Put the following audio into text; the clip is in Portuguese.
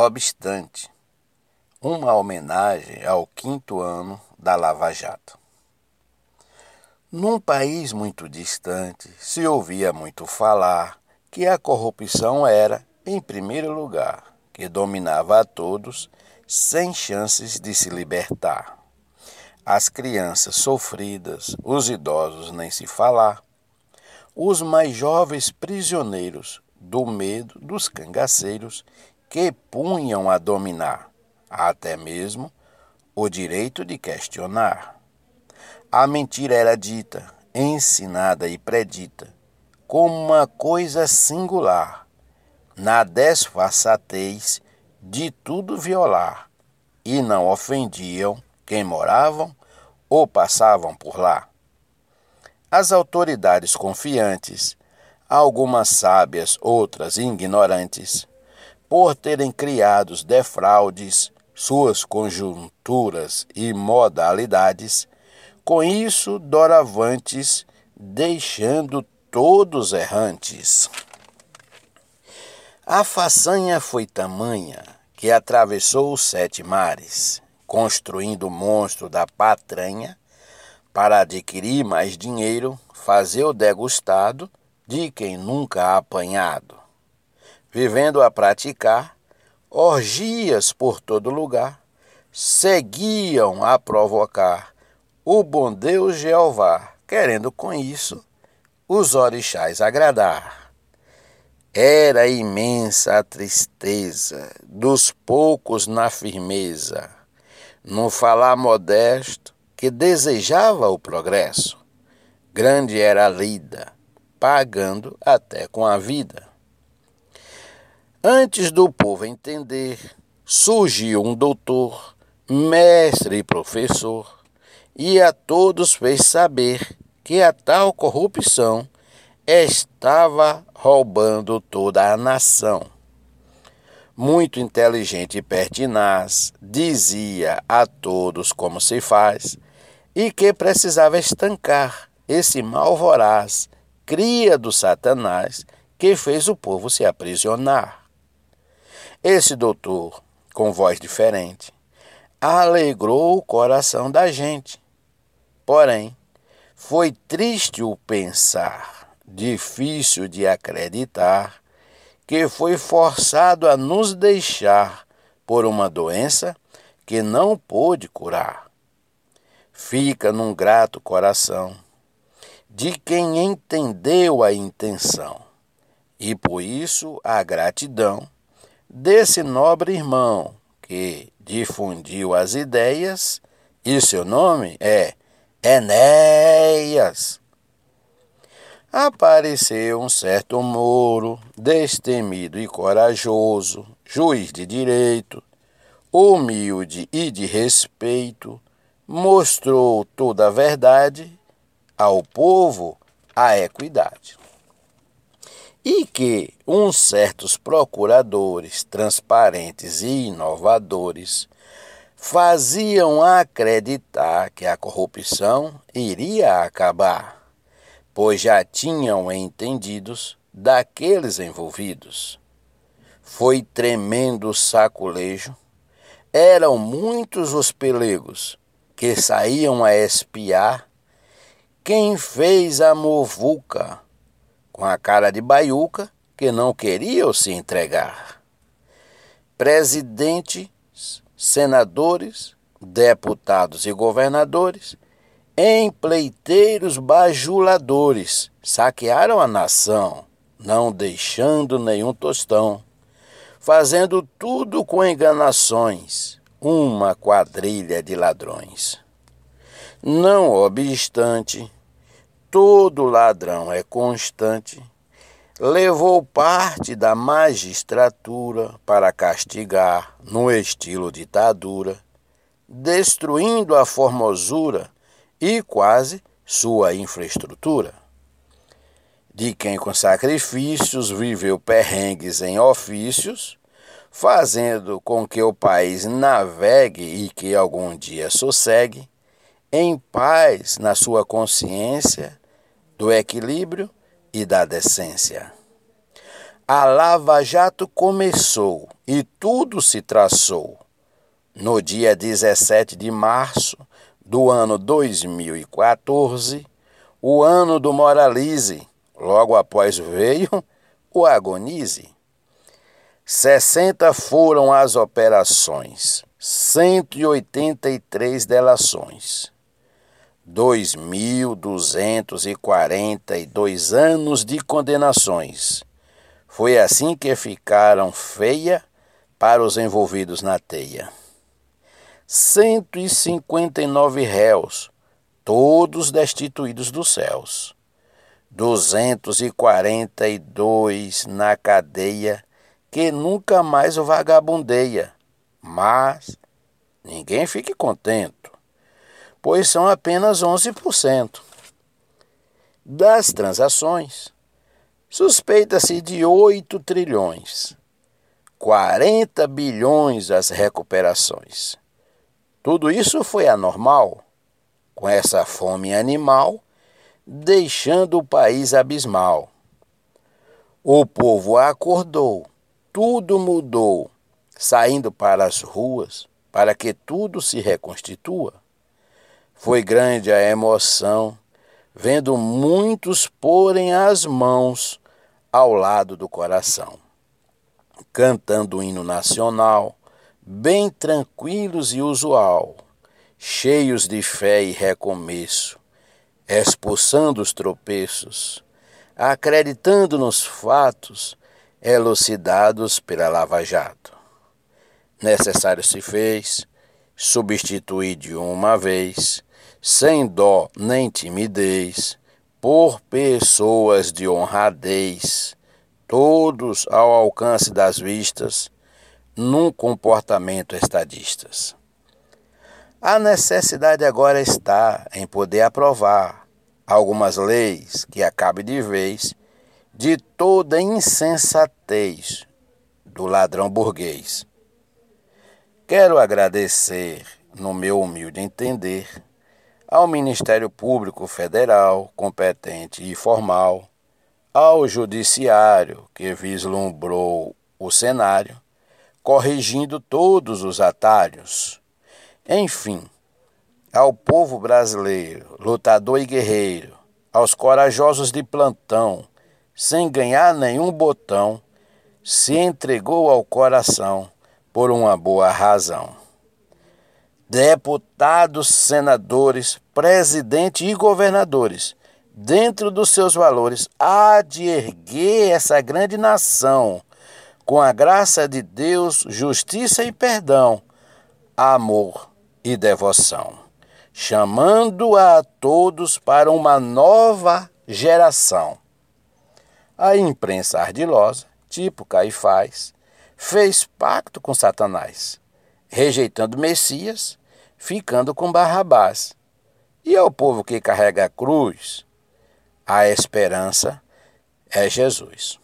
obstante, uma homenagem ao quinto ano da Lava Jato. Num país muito distante, se ouvia muito falar que a corrupção era, em primeiro lugar, que dominava a todos sem chances de se libertar. As crianças sofridas, os idosos nem se falar, os mais jovens prisioneiros do medo dos cangaceiros que punham a dominar, até mesmo o direito de questionar. A mentira era dita, ensinada e predita como uma coisa singular, na desfaçatez de tudo violar, e não ofendiam quem moravam ou passavam por lá. As autoridades confiantes, algumas sábias, outras ignorantes, por terem criados defraudes, suas conjunturas e modalidades, com isso doravantes, deixando todos errantes. A façanha foi tamanha que atravessou os sete mares, construindo o monstro da patranha para adquirir mais dinheiro, fazer o degustado de quem nunca ha apanhado, vivendo a praticar orgias por todo lugar, seguiam a provocar o bom Deus Jeová, querendo com isso os orixás agradar. Era imensa a tristeza dos poucos na firmeza, no falar modesto que desejava o progresso. Grande era a lida, pagando até com a vida. Antes do povo entender, surgiu um doutor, mestre e professor, e a todos fez saber que a tal corrupção estava roubando toda a nação. Muito inteligente e pertinaz, dizia a todos como se faz e que precisava estancar esse mal voraz, cria do Satanás, que fez o povo se aprisionar. Esse doutor, com voz diferente, alegrou o coração da gente. Porém, foi triste o pensar, difícil de acreditar, que foi forçado a nos deixar por uma doença que não pôde curar fica num grato coração de quem entendeu a intenção, e por isso a gratidão desse nobre irmão que difundiu as ideias, e seu nome é Enéas. Apareceu um certo Moro, destemido e corajoso, juiz de direito, humilde e de respeito, mostrou toda a verdade ao povo a equidade. E que uns certos procuradores transparentes e inovadores faziam acreditar que a corrupção iria acabar, pois já tinham entendidos daqueles envolvidos. Foi tremendo saculejo, eram muitos os pelegos que saíam a espiar quem fez a movuca com a cara de baiuca que não queriam se entregar. Presidentes, senadores, deputados e governadores, empleiteiros bajuladores, saquearam a nação, não deixando nenhum tostão, fazendo tudo com enganações, uma quadrilha de ladrões. Não obstante, todo ladrão é constante, levou parte da magistratura para castigar, no estilo ditadura, destruindo a formosura e quase sua infraestrutura. De quem com sacrifícios viveu perrengues em ofícios, fazendo com que o país navegue e que algum dia sossegue, em paz na sua consciência do equilíbrio e da decência. a Lava Jato começou e tudo se traçou. No dia 17 de março do ano 2014, o ano do Moralize, logo após veio o Agonize. 60 foram as operações, 183 delações. 2.242 anos de condenações. Foi assim que ficaram feia para os envolvidos na teia. 159 réus, todos destituídos dos céus. 242 na cadeia, que nunca mais o vagabundeia. Mas ninguém fique contento pois são apenas 11%. Das transações, suspeita-se de 8 trilhões, 40 bilhões as recuperações. Tudo isso foi anormal, com essa fome animal, deixando o país abismal. O povo acordou, tudo mudou, saindo para as ruas para que tudo se reconstitua. Foi grande a emoção, vendo muitos porem as mãos ao lado do coração, cantando o hino nacional, bem tranquilos e usual, cheios de fé e recomeço, expulsando os tropeços, acreditando nos fatos elucidados pela Lava Jato. Necessário se fez substituir de uma vez sem dó nem timidez, por pessoas de honradez, todos ao alcance das vistas, num comportamento estadistas. A necessidade agora está em poder aprovar algumas leis que acabe de vez de toda insensatez do ladrão burguês. Quero agradecer, no meu humilde entender, ao Ministério Público Federal, competente e formal, ao Judiciário, que vislumbrou o cenário, corrigindo todos os atalhos. Enfim, ao povo brasileiro, lutador e guerreiro, aos corajosos de plantão, sem ganhar nenhum botão, se entregou ao coração por uma boa razão deputados, senadores, presidente e governadores, dentro dos seus valores, há de erguer essa grande nação com a graça de Deus, justiça e perdão, amor e devoção, chamando a todos para uma nova geração. A imprensa ardilosa, tipo Caifás, fez pacto com Satanás, rejeitando Messias ficando com Barrabás. E ao povo que carrega a cruz, a esperança é Jesus.